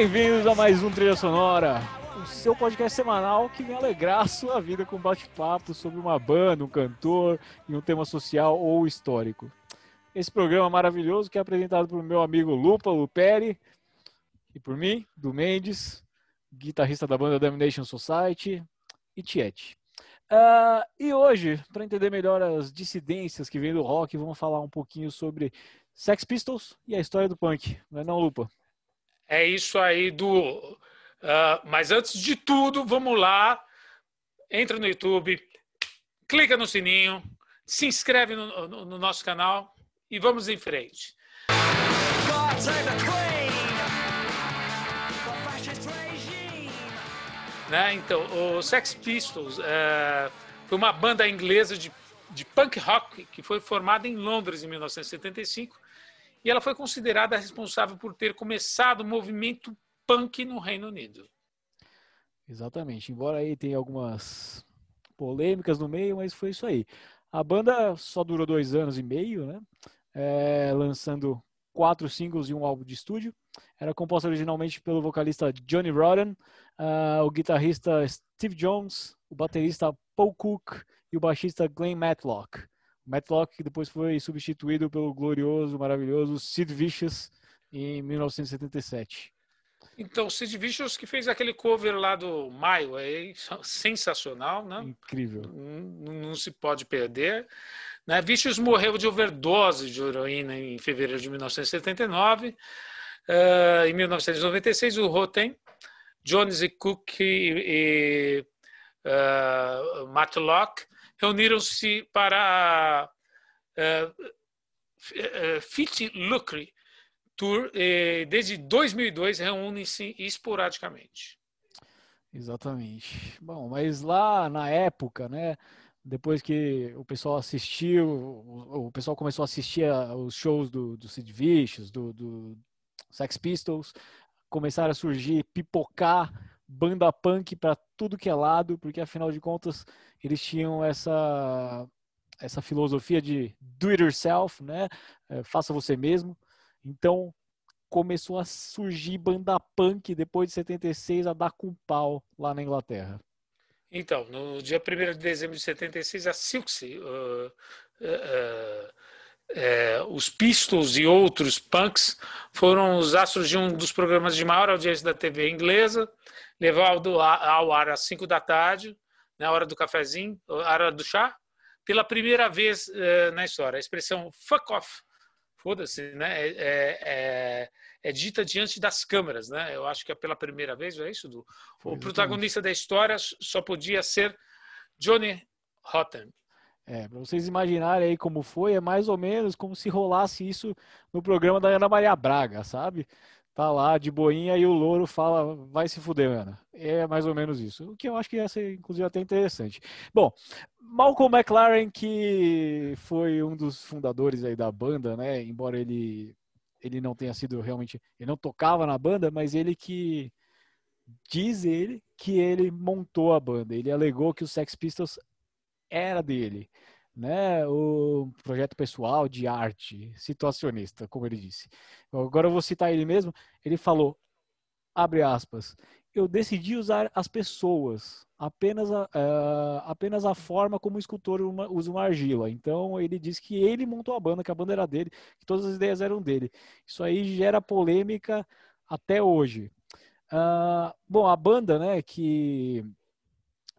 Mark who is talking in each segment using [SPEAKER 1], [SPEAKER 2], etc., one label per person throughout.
[SPEAKER 1] Bem-vindos a mais um Trilha Sonora, o seu podcast semanal que vem alegrar a sua vida com bate-papo sobre uma banda, um cantor e um tema social ou histórico. Esse programa maravilhoso que é apresentado por meu amigo Lupa Luperi e por mim, do Mendes, guitarrista da banda Damnation Society e Tiete. Uh, e hoje, para entender melhor as dissidências que vêm do rock, vamos falar um pouquinho sobre Sex Pistols e a história do punk. Não é não, Lupa?
[SPEAKER 2] É isso aí, do. Uh, mas antes de tudo, vamos lá. Entra no YouTube, clica no sininho, se inscreve no, no, no nosso canal e vamos em frente. Né? Então, o Sex Pistols uh, foi uma banda inglesa de, de punk rock que foi formada em Londres em 1975 e ela foi considerada responsável por ter começado o movimento punk no Reino Unido.
[SPEAKER 1] Exatamente. Embora aí tenha algumas polêmicas no meio, mas foi isso aí. A banda só durou dois anos e meio, né? É, lançando quatro singles e um álbum de estúdio. Era composta originalmente pelo vocalista Johnny Rotten, uh, o guitarrista Steve Jones, o baterista Paul Cook e o baixista Glenn Matlock. Matlock, que depois foi substituído pelo glorioso, maravilhoso Sid Vicious em 1977.
[SPEAKER 2] Então, Sid Vicious que fez aquele cover lá do Maio, é sensacional, né?
[SPEAKER 1] Incrível.
[SPEAKER 2] Não, não se pode perder. Né? Vicious morreu de overdose de heroína em fevereiro de 1979. Uh, em 1996, o Roten, Jones e Cook e, e uh, Matlock reuniram-se para a uh, Fit Lucre Tour desde 2002 reúnem-se esporadicamente.
[SPEAKER 1] Exatamente. Bom, mas lá na época, né, depois que o pessoal assistiu, o, pessoal começou a assistir os shows do, do Sid Vicious, do, do Sex Pistols, começaram a surgir, pipocar banda punk para tudo que é lado, porque afinal de contas eles tinham essa essa filosofia de do it yourself, né? É, faça você mesmo. Então começou a surgir banda punk depois de 76 a dar com pau lá na Inglaterra.
[SPEAKER 2] Então, no dia 1 de dezembro de 76, a Silksy, uh, uh, uh, é, os Pistols e outros punks foram os astros de um dos programas de maior audiência da TV inglesa, levado ao ar às 5 da tarde, na hora do cafezinho, hora do chá, pela primeira vez uh, na história. A expressão fuck off, foda-se, né, é, é, é, é, dita diante das câmeras. Né? Eu acho que é pela primeira vez, é isso? O protagonista da história só podia ser Johnny Rotten.
[SPEAKER 1] É, para vocês imaginarem aí como foi, é mais ou menos como se rolasse isso no programa da Ana Maria Braga, sabe? Tá lá de boinha e o louro fala, vai se fuder, Ana. É mais ou menos isso. O que eu acho que ia ser, inclusive, até interessante. Bom, Malcolm McLaren, que foi um dos fundadores aí da banda, né? Embora ele, ele não tenha sido realmente. Ele não tocava na banda, mas ele que. Diz ele que ele montou a banda. Ele alegou que os Sex Pistols era dele, né? O projeto pessoal de arte, situacionista, como ele disse. Agora eu vou citar ele mesmo. Ele falou, abre aspas, eu decidi usar as pessoas, apenas a, uh, apenas a forma como o escultor uma, usa uma argila. Então ele diz que ele montou a banda, que a banda era dele, que todas as ideias eram dele. Isso aí gera polêmica até hoje. Uh, bom, a banda, né, que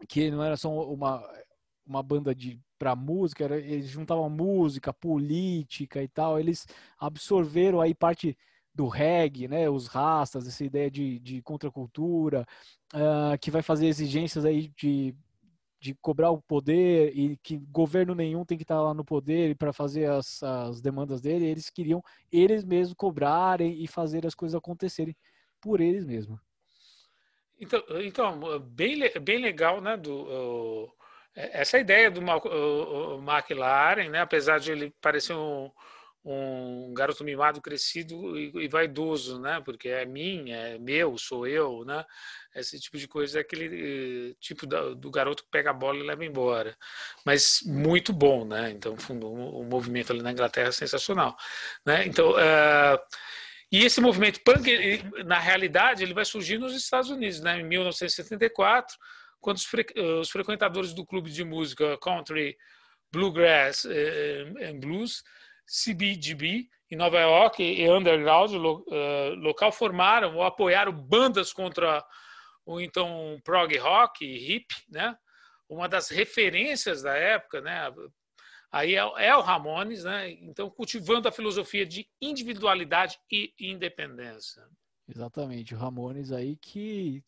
[SPEAKER 1] que não era só uma uma banda de para música, era, eles juntavam música, política e tal, eles absorveram aí parte do reggae, né, os rastas, essa ideia de, de contracultura, uh, que vai fazer exigências aí de, de cobrar o poder e que governo nenhum tem que estar lá no poder para fazer as, as demandas dele, eles queriam eles mesmos cobrarem e fazer as coisas acontecerem por eles mesmos.
[SPEAKER 2] Então, então bem, bem legal, né, do, uh essa ideia do McLaren, né, apesar de ele parecer um, um garoto mimado, crescido e, e, vaidoso, né, porque é mim, é meu, sou eu, né, esse tipo de coisa é aquele eh, tipo da, do garoto que pega a bola e leva embora, mas muito bom, né, então o, o movimento ali na Inglaterra é sensacional, né, então uh, E esse movimento punk, ele, na realidade, ele vai surgir nos Estados Unidos, né? em 1974, quando os, fre os frequentadores do clube de música country, bluegrass e blues, CBGB, em Nova York e underground lo, local formaram ou apoiaram bandas contra o então prog rock e hip, né? Uma das referências da época, né? Aí é, é, o Ramones, né? Então cultivando a filosofia de individualidade e independência.
[SPEAKER 1] Exatamente, o Ramones aí que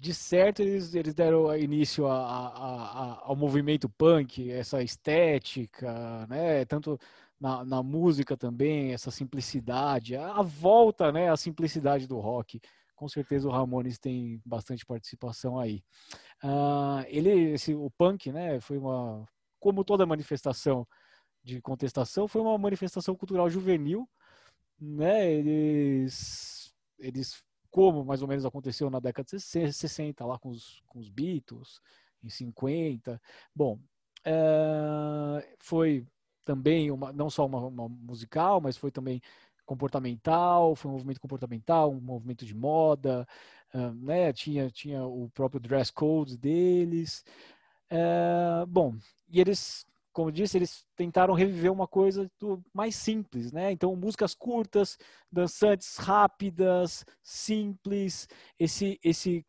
[SPEAKER 1] de certo eles, eles deram início a, a, a, ao movimento punk, essa estética, né? Tanto na, na música também, essa simplicidade, a, volta, né? A simplicidade do rock com certeza o Ramones tem bastante participação aí. Uh, ele, esse, o punk, né, foi uma, como toda manifestação de contestação, foi uma manifestação cultural juvenil, né? Eles, eles como mais ou menos aconteceu na década de 60, lá com os, com os Beatles, em 50. Bom, é, foi também uma, não só uma, uma, musical, mas foi também comportamental, foi um movimento comportamental, um movimento de moda, né? Tinha, tinha o próprio dress code deles. Uh, bom, e eles, como disse, eles tentaram reviver uma coisa mais simples, né? Então, músicas curtas, dançantes rápidas, simples, esse, esse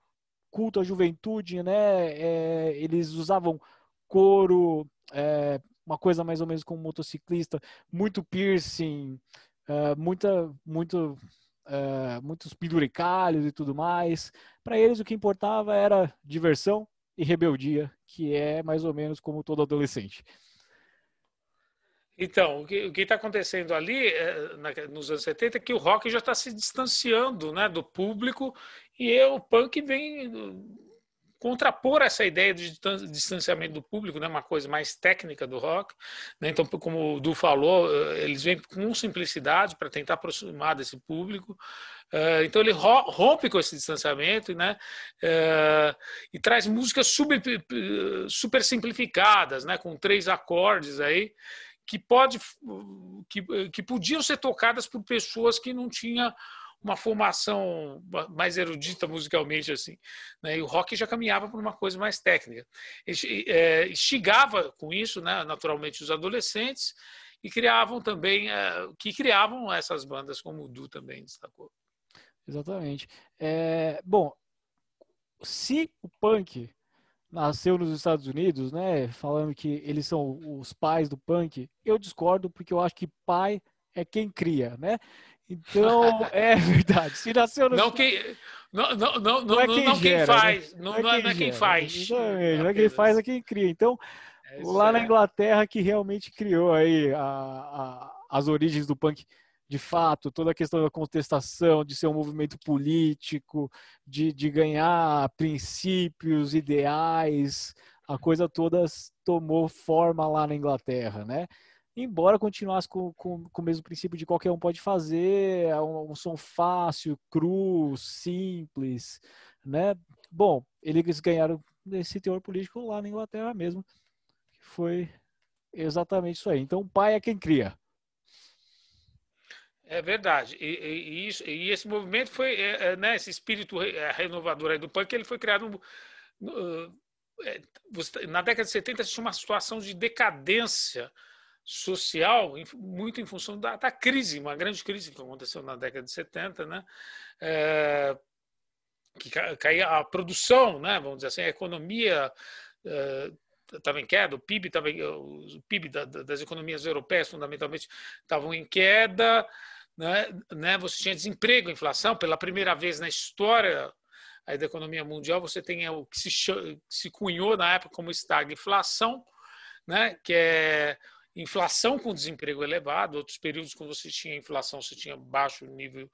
[SPEAKER 1] culto à juventude, né? É, eles usavam couro, é, uma coisa mais ou menos como motociclista, muito piercing, uh, muita, muito, uh, muitos penduricalhos e tudo mais. Para eles o que importava era diversão e rebeldia, que é mais ou menos como todo adolescente.
[SPEAKER 2] Então, o que está acontecendo ali é, na, nos anos 70 é que o rock já está se distanciando né, do público e o punk vem contrapor essa ideia de distanciamento do público, né, uma coisa mais técnica do rock. Né? Então, como o Du falou, eh, eles vêm com simplicidade para tentar aproximar desse público. Uh, então, ele rompe com esse distanciamento né? Uh, e traz músicas super, super simplificadas, né? com três acordes aí. Que, pode, que, que podiam ser tocadas por pessoas que não tinham uma formação mais erudita musicalmente assim, né? E o rock já caminhava para uma coisa mais técnica. É, instigava com isso, né? Naturalmente os adolescentes e criavam também é, que criavam essas bandas como o Du também destacou.
[SPEAKER 1] Exatamente. É, bom, se o punk nasceu nos Estados Unidos, né, falando que eles são os pais do punk, eu discordo porque eu acho que pai é quem cria, né? Então, é verdade. Se nasceu no.
[SPEAKER 2] Não quem. Não, não, não, não, é quem, não gera, quem faz. Né? Não, não, é, quem, é quem faz.
[SPEAKER 1] Não é quem faz, é quem cria. Então, é lá na Inglaterra que realmente criou aí a, a, as origens do punk de fato, toda a questão da contestação, de ser um movimento político, de, de ganhar princípios, ideais, a coisa toda tomou forma lá na Inglaterra, né? embora continuasse com, com, com, o mesmo princípio de qualquer um pode fazer, é um, um, som fácil, cru, simples, né? Bom, eles ganharam esse teor político lá na Inglaterra mesmo, que foi exatamente isso aí. Então, o pai é quem cria.
[SPEAKER 2] É verdade. E, e, isso, e esse movimento foi, é, é né, esse espírito renovador aí do punk, ele foi criado no, no, é, na década de 70 tinha uma situação de decadência social, muito em função da, da, crise, uma grande crise que aconteceu na década de 70, né? É, que caía a produção, né? vamos dizer assim, a economia estava é, em queda, o PIB, tava, o PIB da, das economias europeias, fundamentalmente, estavam em queda, né? né? você tinha desemprego, inflação, pela primeira vez na história da economia mundial, você tem o que se, se cunhou na época como estagflação, né? que é inflação com desemprego elevado, outros períodos quando você tinha inflação, você tinha baixo nível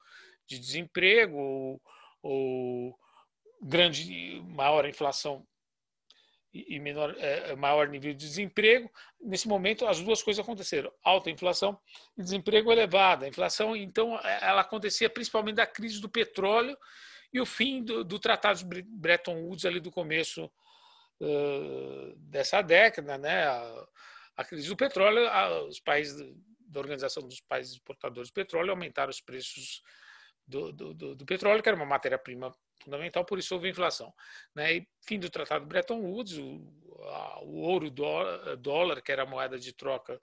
[SPEAKER 2] de desemprego ou, ou grande, maior inflação e menor, é, maior nível de desemprego. Nesse momento, as duas coisas aconteceram: alta inflação e desemprego elevado. A inflação, então, é, ela acontecia principalmente da crise do petróleo e o fim do, do Tratado de Bretton Woods ali do começo uh, dessa década, né? A, a crise do petróleo, os países da Organização dos Países Exportadores de Petróleo aumentaram os preços do, do, do, do petróleo, que era uma matéria-prima fundamental, por isso houve inflação. Né? E fim do Tratado Bretton Woods, o, a, o ouro dólar, dólar, que era a moeda de troca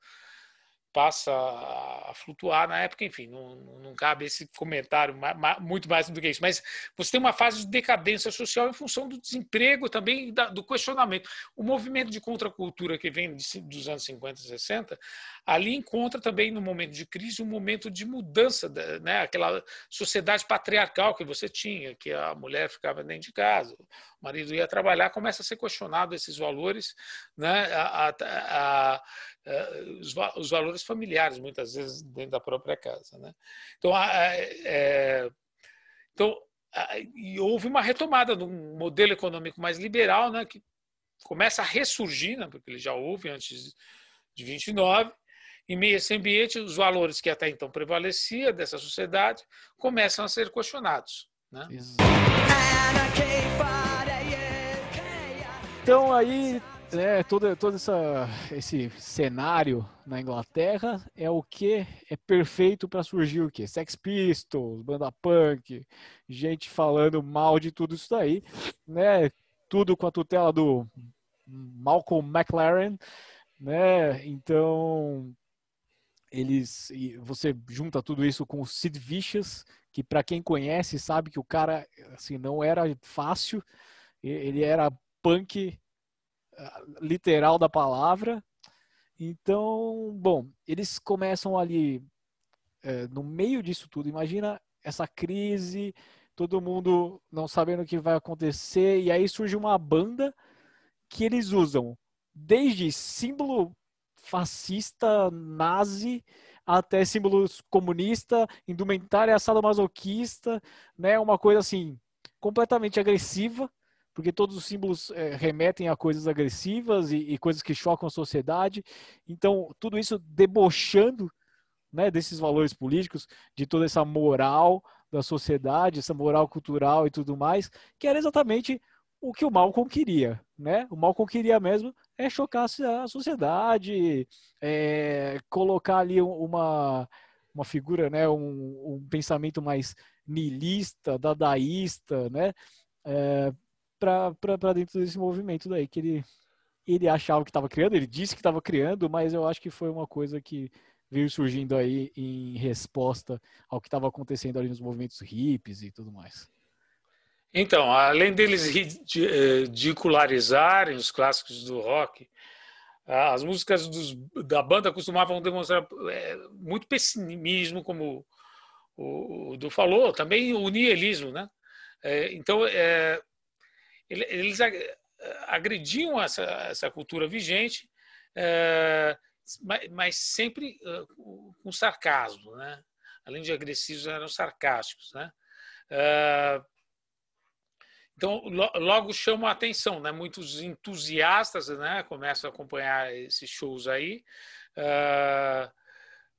[SPEAKER 2] passa a flutuar na época, enfim, não, não cabe esse comentário muito mais do que isso. Mas você tem uma fase de decadência social em função do desemprego também do questionamento. O movimento de contracultura que vem dos anos 50 e 60, ali encontra também, no momento de crise, um momento de mudança, né? aquela sociedade patriarcal que você tinha, que a mulher ficava dentro de casa, o marido ia trabalhar, começa a ser questionado esses valores, né? a, a, a os, os, valores familiares, muitas vezes dentro da própria casa. Né? Então, é, então e houve uma retomada de um modelo econômico mais liberal, né, que começa a ressurgir, né, porque ele já houve antes de 29, em meio a esse ambiente, os valores que até então prevaleciam dessa sociedade começam a ser questionados. Né?
[SPEAKER 1] Então aí é, todo, todo essa, esse cenário na Inglaterra é o que é perfeito para surgir o que? Sex Pistols, banda punk, gente falando mal de tudo isso daí, né? Tudo com a tutela do Malcolm McLaren, né? Então eles você junta tudo isso com o Sid Vicious, que para quem conhece sabe que o cara assim não era fácil, ele era punk literal da palavra. Então, bom, eles começam ali é, no meio disso tudo. Imagina essa crise, todo mundo não sabendo o que vai acontecer, e aí surge uma banda que eles usam desde símbolo fascista, nazi, até símbolos comunista, indumentária sadomasoquista, né? Uma coisa assim completamente agressiva porque todos os símbolos é, remetem a coisas agressivas e, e, coisas que chocam a sociedade. Então, tudo isso debochando né, desses valores políticos, de toda essa moral da sociedade, essa moral cultural e tudo mais, que era exatamente o que o Malcolm queria. Né? O Malcolm queria mesmo é chocar a sociedade, é, colocar ali uma, uma figura, né, um, um pensamento mais nilista, dadaísta, né? É, para dentro desse movimento daí que ele ele achava que estava criando, ele disse que estava criando, mas eu acho que foi uma coisa que veio surgindo aí em resposta ao que estava acontecendo ali nos movimentos hippies e tudo mais.
[SPEAKER 2] Então, além deles ridicularizarem os clássicos do rock, as músicas dos, da banda costumavam demonstrar é, muito pessimismo, como o, o Du falou, também o nihilismo, né? É, então, é, eles agrediam essa, essa cultura vigente, é, mas sempre com sarcasmo, né? Além de agressivos, eram sarcásticos, né? É, então, logo chama a atenção, né? Muitos entusiastas, né? Começam a acompanhar esses shows aí. É,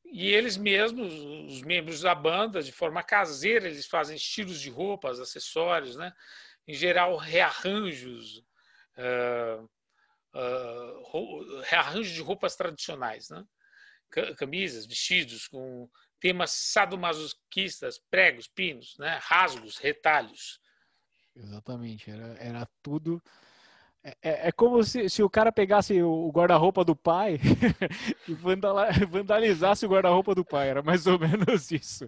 [SPEAKER 2] e eles mesmos, os membros da banda, de forma caseira, eles fazem estilos de roupas, acessórios, né? Em geral, rearranjos, uh, uh, rearranjos de roupas tradicionais, né? camisas, vestidos com temas sadomasoquistas, pregos, pinos, né? rasgos, retalhos.
[SPEAKER 1] Exatamente, era, era tudo é, é, é como se, se o cara pegasse o guarda-roupa do pai e vandalizasse o guarda-roupa do pai. Era mais ou menos isso.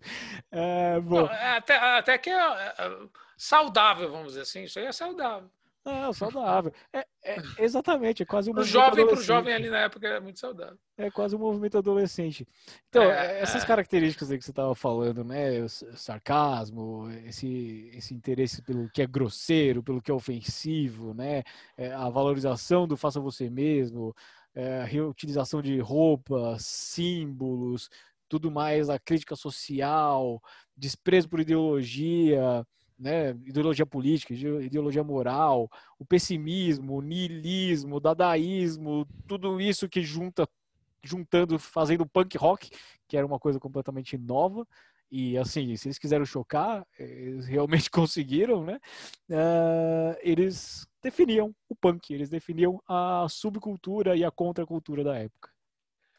[SPEAKER 2] É, bom. Até, até que é, é saudável, vamos dizer assim. Isso aí é saudável.
[SPEAKER 1] Não, saudável. É, é, exatamente, é quase um
[SPEAKER 2] pro jovem, pro jovem ali na época é muito saudável.
[SPEAKER 1] É quase um movimento adolescente. Então, é, essas é. características aí que você estava falando, né? O sarcasmo, esse, esse interesse pelo que é grosseiro, pelo que é ofensivo, né? É, a valorização do faça você mesmo, é, a reutilização de roupas, símbolos, tudo mais, a crítica social, desprezo por ideologia, né, ideologia política, ideologia moral, o pessimismo, o niilismo, o dadaísmo, tudo isso que junta, juntando, fazendo punk rock, que era uma coisa completamente nova. E assim, se eles quiseram chocar, eles realmente conseguiram, né? Uh, eles definiam o punk, eles definiam a subcultura e a contracultura da época.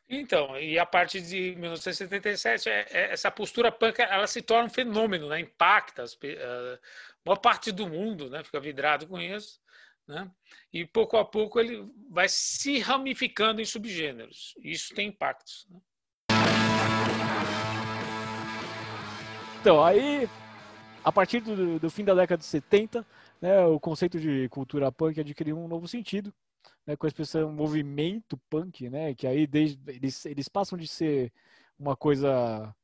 [SPEAKER 2] Então, e a partir de 1977, é, é, essa postura punk ela se torna um fenômeno, né? impacta as, a maior parte do mundo, né? fica vidrado com isso, né? e pouco a pouco ele vai se ramificando em subgêneros. Isso tem impactos. Né?
[SPEAKER 1] Então, aí, a partir do, do, fim da década de 70, né, o conceito de cultura punk adquiriu um novo sentido, né, com a expressão movimento punk, né, que aí desde, eles, eles passam de ser uma coisa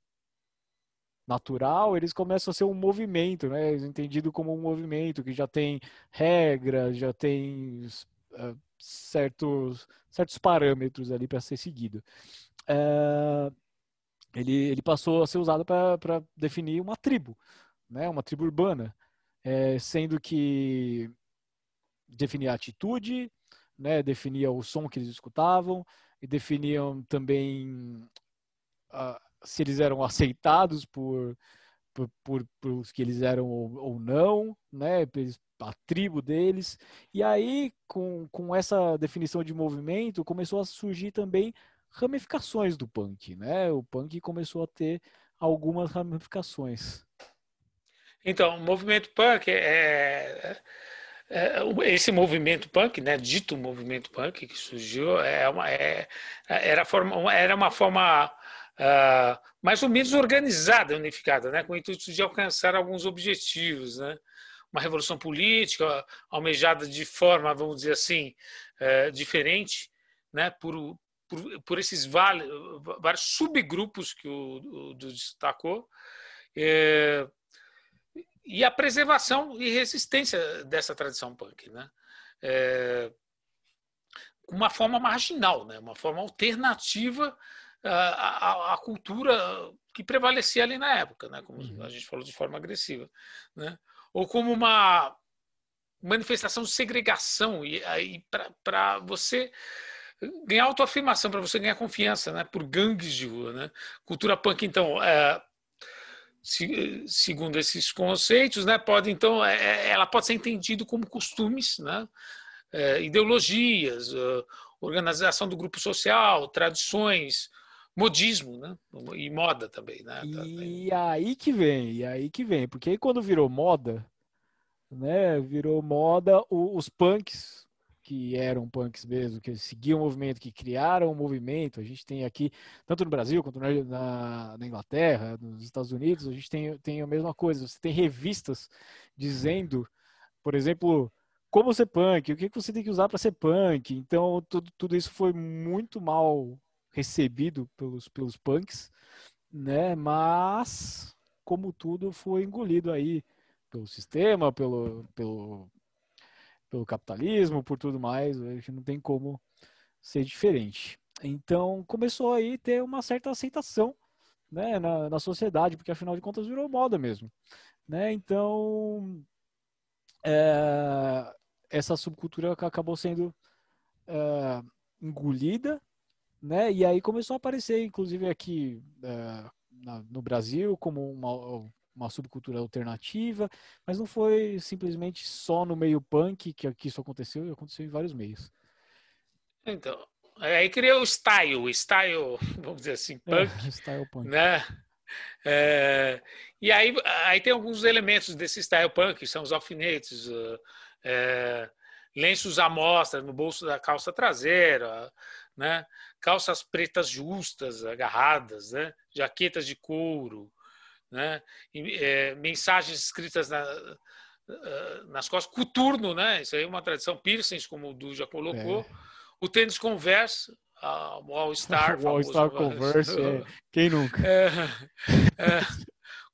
[SPEAKER 1] natural, eles começam a ser um movimento, né, entendido como um movimento que já tem regras, já tem uh, certos, certos parâmetros ali para ser seguido. Uh, ele, ele passou a ser usado para definir uma tribo, né, uma tribo urbana, é, sendo que definia a atitude, né, definia o som que eles escutavam e definiam também uh, se eles eram aceitados por, por, por, por os que eles eram ou, ou não, né, a tribo deles. E aí, com, com essa definição de movimento, começou a surgir também ramificações do punk, né? O punk começou a ter algumas ramificações.
[SPEAKER 2] Então, o movimento punk é, é, esse movimento punk, né, dito movimento punk que surgiu, é uma, é, era, forma, era uma forma uh, mais ou menos organizada, unificada, né, com o intuito de alcançar alguns objetivos, né, uma revolução política almejada de forma, vamos dizer assim, uh, diferente, né, por, por, por esses vários, subgrupos que o, o destacou. É, e a preservação e resistência dessa tradição punk, né? É, uma forma marginal, né? Uma forma alternativa à, à, à, cultura que prevalecia ali na época, né? Como uhum. a gente falou de forma agressiva, né? Ou como uma manifestação de segregação e aí para você ganhar autoafirmação, para você ganhar confiança, né? Por gangues de rua, né? Cultura punk, então, é, se, segundo esses conceitos, né? Pode então, é, é ela pode ser entendida como costumes, né? É, ideologias, uh, organização do grupo social, tradições, modismo, né? E moda também, né?
[SPEAKER 1] E aí que vem, e aí que vem, porque aí quando virou moda, né? Virou moda os punks que eram punks mesmo, que seguiam o movimento, que criaram o movimento. A gente tem aqui, tanto no Brasil quanto na, na Inglaterra, nos Estados Unidos, a gente tem, tem a mesma coisa. Você tem revistas dizendo, por exemplo, como ser punk, o que você tem que usar para ser punk. Então, tudo, tudo isso foi muito mal recebido pelos, pelos punks, né? Mas, como tudo, foi engolido aí pelo sistema, pelo, pelo pelo capitalismo, por tudo mais, a gente não tem como ser diferente. Então começou aí ter uma certa aceitação né, na, na sociedade, porque afinal de contas virou moda mesmo. Né? Então é, essa subcultura acabou sendo é, engolida, né? E aí começou a aparecer, inclusive aqui é, na, no Brasil, como uma, uma subcultura alternativa, mas não foi simplesmente só no meio punk que, que isso aconteceu, aconteceu em vários meios.
[SPEAKER 2] Então, aí criou o style, style, vamos dizer assim, é, punk, é, style punk. né? É, e aí, aí tem alguns elementos desse style punk, são os alfinetes, é, lenços à mostra no bolso da calça traseira, né? calças pretas justas, agarradas, né? jaquetas de couro, né? E, é, mensagens escritas na, nas costas, coturno, né? Isso aí é uma tradição, piercings, como o Du já colocou. É. O tênis Converse, a All Star.
[SPEAKER 1] o All Star Converse, é. quem nunca?
[SPEAKER 2] É, é,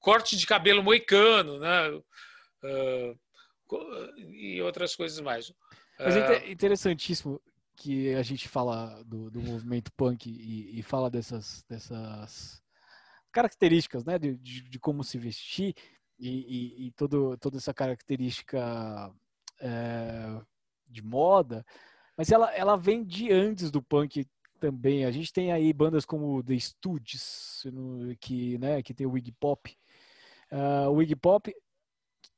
[SPEAKER 2] corte de cabelo moicano, né? Uh, e outras coisas mais.
[SPEAKER 1] Mas é uh, interessantíssimo que a gente fala do, do movimento punk e, e fala dessas, dessas características, né, de, de, de como se vestir e, e, e todo, toda essa característica é, de moda, mas ela, ela vem de antes do punk também. A gente tem aí bandas como The Stooges, que, né, que tem o Iggy Pop. Uh, o Iggy Pop,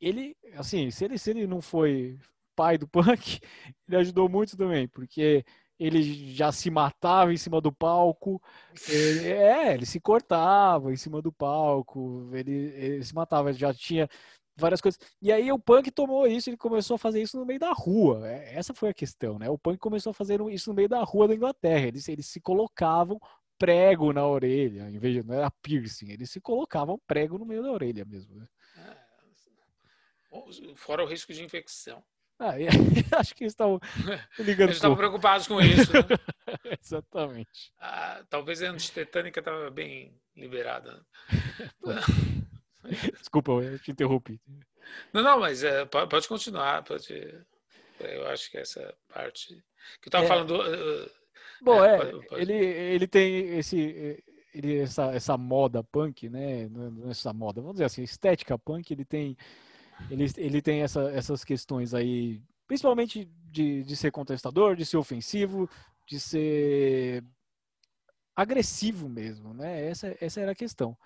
[SPEAKER 1] ele, assim, se ele, se ele não foi pai do punk, ele ajudou muito também, porque ele já se matava em cima do palco. Ele, é, ele se cortava em cima do palco, ele, ele se matava, já tinha várias coisas. E aí o punk tomou isso, ele começou a fazer isso no meio da rua. É, essa foi a questão, né? O punk começou a fazer isso no meio da rua da Inglaterra. Eles, eles se colocavam prego na orelha, em vez de não era piercing, eles se colocavam prego no meio da orelha mesmo. Né?
[SPEAKER 2] É, fora o risco de infecção.
[SPEAKER 1] Ah, acho que eles estavam ligando.
[SPEAKER 2] Eles estavam preocupados com isso. Né?
[SPEAKER 1] Exatamente.
[SPEAKER 2] Ah, talvez a antitetânica estava bem liberada.
[SPEAKER 1] Desculpa, eu te interrompi.
[SPEAKER 2] Não, não, mas é, pode continuar. Pode, eu acho que essa parte que eu estava é, falando. Uh,
[SPEAKER 1] bom, é, pode, pode. Ele, ele tem esse, ele, essa, essa moda punk, né? Não é essa moda, vamos dizer assim, estética punk. Ele tem ele, ele tem essa, essas questões aí, principalmente de, de ser contestador, de ser ofensivo, de ser agressivo mesmo, né? Essa, essa era a questão.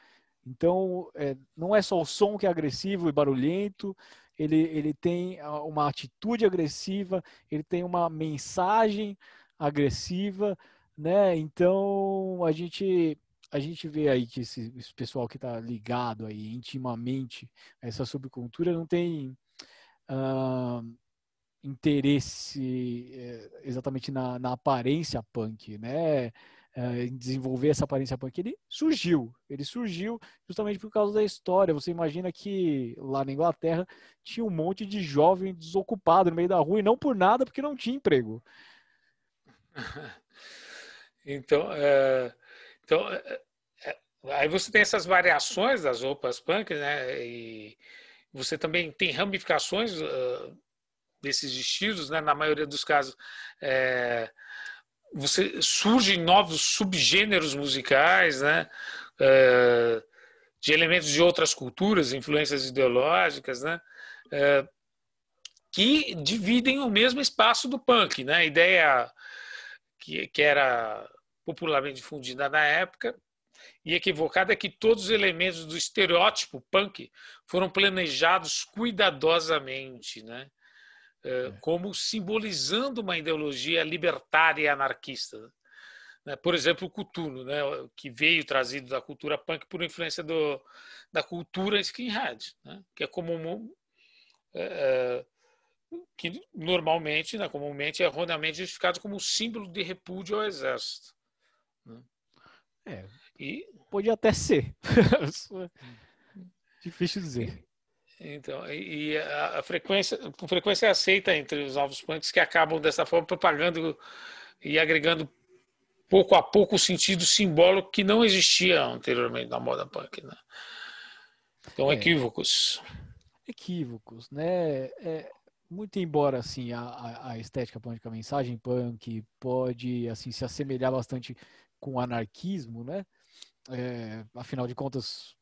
[SPEAKER 1] Então, é, não é só o som que é agressivo e barulhento, ele, ele tem uma atitude agressiva, ele tem uma mensagem agressiva, né? Então, a gente a gente vê aí que esse, esse pessoal que está ligado aí intimamente a essa subcultura não tem uh, interesse uh, exatamente na, na, aparência punk, né? Uh, em desenvolver essa aparência punk, ele surgiu. Ele surgiu justamente por causa da história. Você imagina que lá na Inglaterra tinha um monte de jovem desocupado no meio da rua e não por nada, porque não tinha emprego.
[SPEAKER 2] Então, é, então, é, é, aí você tem essas variações das roupas punk, né? E você também tem ramificações uh, desses estilos, né? Na maioria dos casos, é, você surgem novos subgêneros musicais, né? É, de elementos de outras culturas, influências ideológicas, né? É, que dividem o mesmo espaço do punk, né? A ideia que, que era popularmente difundida na época e equivocada é que todos os elementos do estereótipo punk foram planejados cuidadosamente, né? É, é. como simbolizando uma ideologia libertária e anarquista. Né? Por exemplo, o Cutuno, né? que veio trazido da cultura punk por influência do, da cultura skinhead, né? que é comum, é, que normalmente, né, comumente, é erroneamente justificado como símbolo de repúdio ao exército.
[SPEAKER 1] É, e... Pode até ser. Difícil dizer.
[SPEAKER 2] Então, e a, a, frequência, com frequência é aceita entre os novos punks que acabam dessa forma propagando e agregando pouco a pouco o sentido simbólico que não existia anteriormente na moda punk, né? Então, é, equívocos.
[SPEAKER 1] Equívocos, né? É, muito embora assim a, a estética punk, a mensagem punk pode assim se assemelhar bastante com anarquismo, né? É, afinal de contas,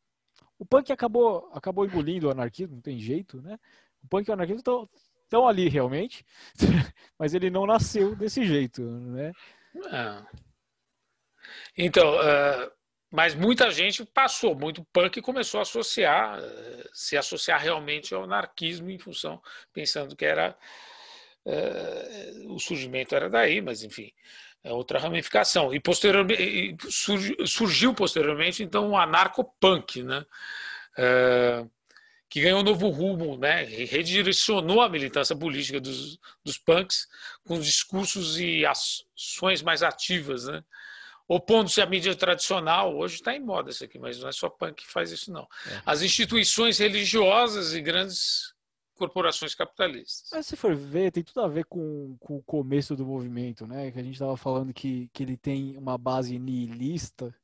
[SPEAKER 1] o punk acabou, acabou engolindo o anarquismo, não tem jeito, né? O punk e o anarquismo estão, ali realmente, mas ele não nasceu desse jeito, né? É.
[SPEAKER 2] Então, uh, mas muita gente passou, muito punk começou a associar, uh, se associar realmente ao anarquismo em função, pensando que era uh, o surgimento era daí, mas enfim é outra ramificação. E posteriormente surgiu posteriormente então o anarcopunk, né? É, que ganhou um novo rumo, né? redirecionou a militância política dos, dos punks com discursos e ações mais ativas, né? opondo-se à mídia tradicional. Hoje está em moda isso aqui, mas não é só punk que faz isso, não. É. As instituições religiosas e grandes corporações capitalistas.
[SPEAKER 1] Mas se for ver, tem tudo a ver com, com o começo do movimento, né? Que a gente estava falando que, que ele tem uma base nihilista.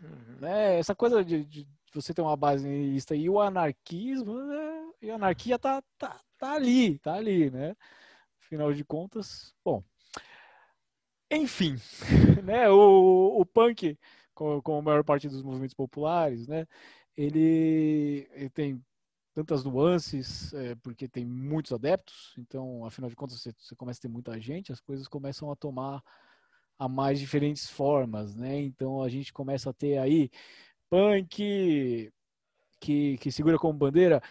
[SPEAKER 1] Uhum. Né? Essa coisa de, de, você ter uma base nihilista e o anarquismo, né? e a anarquia tá, tá, tá ali, tá ali, né? Afinal de contas, bom. Enfim, né? O, o punk, como, como a maior parte dos movimentos populares, né? Ele, ele tem tantas nuances, é, porque tem muitos adeptos, então, afinal de contas, você, você, começa a ter muita gente, as coisas começam a tomar a mais diferentes formas, né? Então, a gente começa a ter aí punk que, que segura como bandeira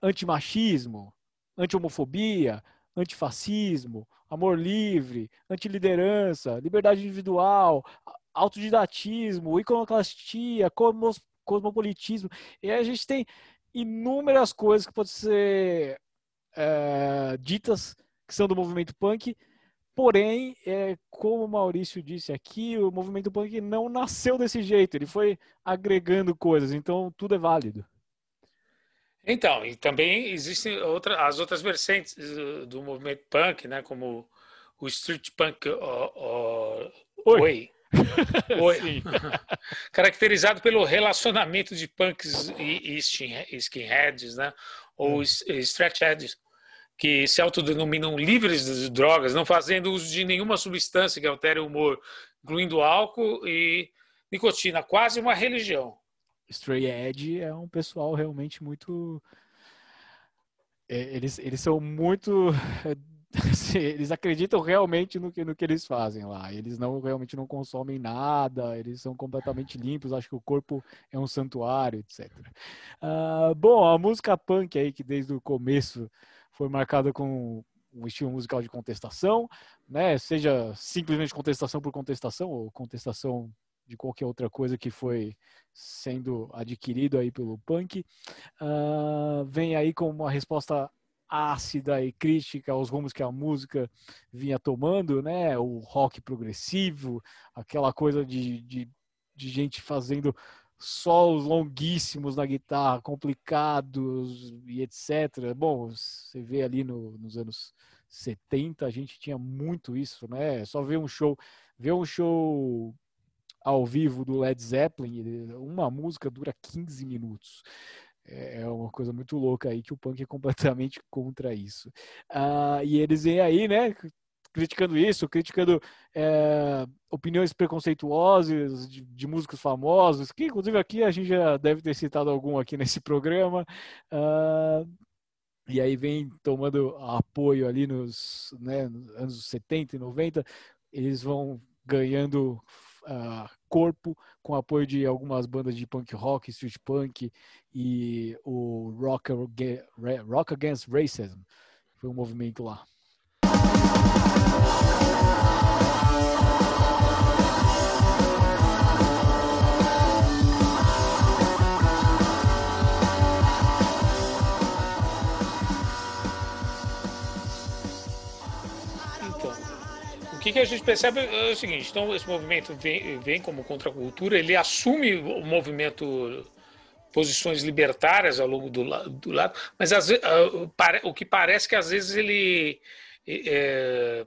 [SPEAKER 1] antimachismo, anti-homofobia, antifascismo, amor livre, antiliderança, liberdade individual, autodidatismo, iconoclastia, cosmos, cosmopolitismo. E a gente tem inúmeras coisas que podem ser é, ditas que são do movimento punk, porém, é, como o Maurício disse aqui, o movimento punk não nasceu desse jeito, ele foi agregando coisas, então tudo é válido.
[SPEAKER 2] Então, e também existem outra, as outras vertentes do movimento punk, né, como o street punk o, o, Oi. Oi. Caracterizado pelo relacionamento de punks e, skinheads, né, ou hum. stretchheads, que se autodenominam livres de drogas, não fazendo uso de nenhuma substância que altere o humor, incluindo álcool e nicotina, quase uma religião.
[SPEAKER 1] Stray Edge é um pessoal realmente muito. É, eles, eles são muito. Eles acreditam realmente no que, no que eles fazem lá. Eles não realmente não consomem nada, eles são completamente limpos. Acho que o corpo é um santuário, etc. Uh, ah, bom, a música punk aí, que desde o começo foi marcada com um estilo musical de contestação, né? Seja simplesmente contestação por contestação ou contestação de qualquer outra coisa que foi sendo adquirido aí pelo punk. Uh, vem aí com uma resposta ácida e crítica aos rumos que a música vinha tomando, né? O rock progressivo, aquela coisa de, de, de gente fazendo solos longuíssimos na guitarra, complicados e etc. Bom, você vê ali no, nos anos 70 a gente tinha muito isso, né? Só ver um show, ver um show ao vivo do Led Zeppelin, uma música dura 15 minutos. É, é uma coisa muito louca aí que o punk é completamente contra isso. Ah, e eles vêm aí, né? Criticando isso, criticando é, opiniões preconceituosas de, de, músicos famosos, que inclusive aqui a gente já deve ter citado algum aqui nesse programa. Ah, e aí vem tomando apoio ali nos, né, nos anos 70 e 90, eles vão ganhando uh, corpo, com apoio de algumas bandas de punk rock, street punk e o Rock, rock Against Racism. Foi um movimento lá.
[SPEAKER 2] Que, que a gente percebe é o seguinte: então, esse movimento vem, vem como contracultura, ele assume o movimento posições libertárias ao longo do, do lado, mas às vezes, o que parece que às vezes ele é,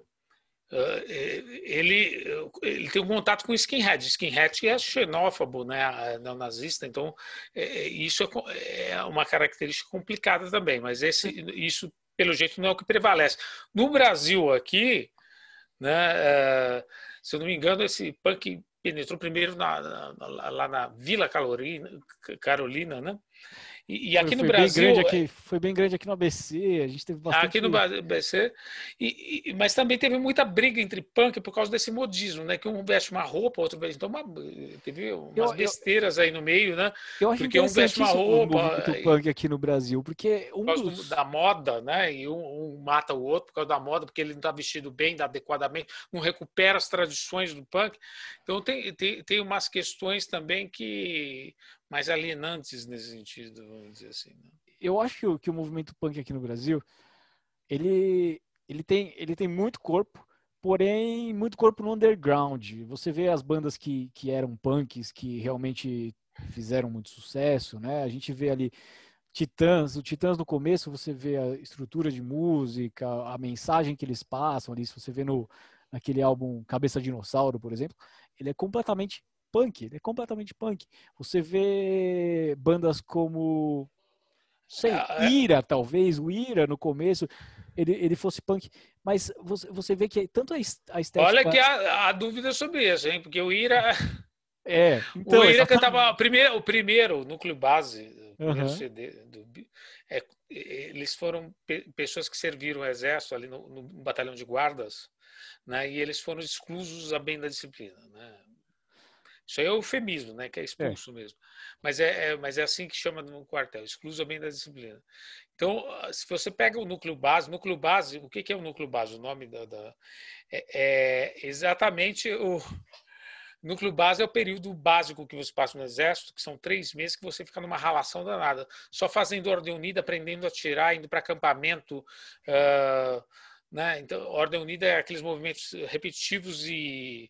[SPEAKER 2] é, ele, ele tem um contato com skinhead. Skinhead é xenófobo, né, neonazista, então é, isso é, é, uma característica complicada também, mas esse, isso, pelo jeito, não é o que prevalece. No Brasil aqui, né? É, se eu não me engano, esse punk penetrou primeiro na, na, lá na Vila Carolina, Carolina né? E, e aqui foi, no Brasil.
[SPEAKER 1] Bem aqui, foi bem grande aqui no ABC, a gente teve bastante.
[SPEAKER 2] Aqui no ABC, e, e, mas também teve muita briga entre punk por causa desse modismo, né? Que um veste uma roupa, outro veste. Então, uma, teve umas eu, besteiras eu, aí no meio, né?
[SPEAKER 1] Eu acho
[SPEAKER 2] porque
[SPEAKER 1] um veste uma roupa. O punk aqui no Brasil, porque.
[SPEAKER 2] Um por causa dos... da moda, né? E um, um, mata o outro por causa da moda, porque ele não está vestido bem, adequadamente, não recupera as tradições do punk. Então, tem, tem, tem umas questões também que mais alienantes nesse sentido, vamos dizer assim. Né?
[SPEAKER 1] Eu acho que o movimento punk aqui no Brasil, ele, ele, tem, ele tem muito corpo, porém muito corpo no underground. Você vê as bandas que, que eram punks, que realmente fizeram muito sucesso, né? A gente vê ali Titãs, o Titãs no começo você vê a estrutura de música, a mensagem que eles passam ali, se você vê no naquele álbum Cabeça Dinossauro, por exemplo, ele é completamente punk, ele é completamente punk. Você vê bandas como sei, ah, é. Ira, talvez, o Ira no começo, ele, ele fosse punk, mas você, você vê que tanto a, estética...
[SPEAKER 2] Olha que há, há dúvida sobre isso, hein? Porque o Ira...
[SPEAKER 1] É,
[SPEAKER 2] então, o Ira cantava o primeiro, o primeiro núcleo base, o primeiro uhum. CD do, é, eles foram pe pessoas que serviram o exército ali no, no, batalhão de guardas, né? E eles foram exclusos a bem da disciplina, né? Isso aí é eufemismo, né? Que é expulso é. mesmo. Mas é, é, mas é assim que chama no quartel, exclusa bem da disciplina. Então, se você pega o núcleo base, núcleo base, o que, que é o núcleo base? O nome da, da é, é, exatamente o núcleo base é o período básico que você passa no exército, que são três meses que você fica numa ralação danada, só fazendo ordem unida, aprendendo a atirar, indo para acampamento. Uh, né? Então, ordem unida é aqueles movimentos repetitivos e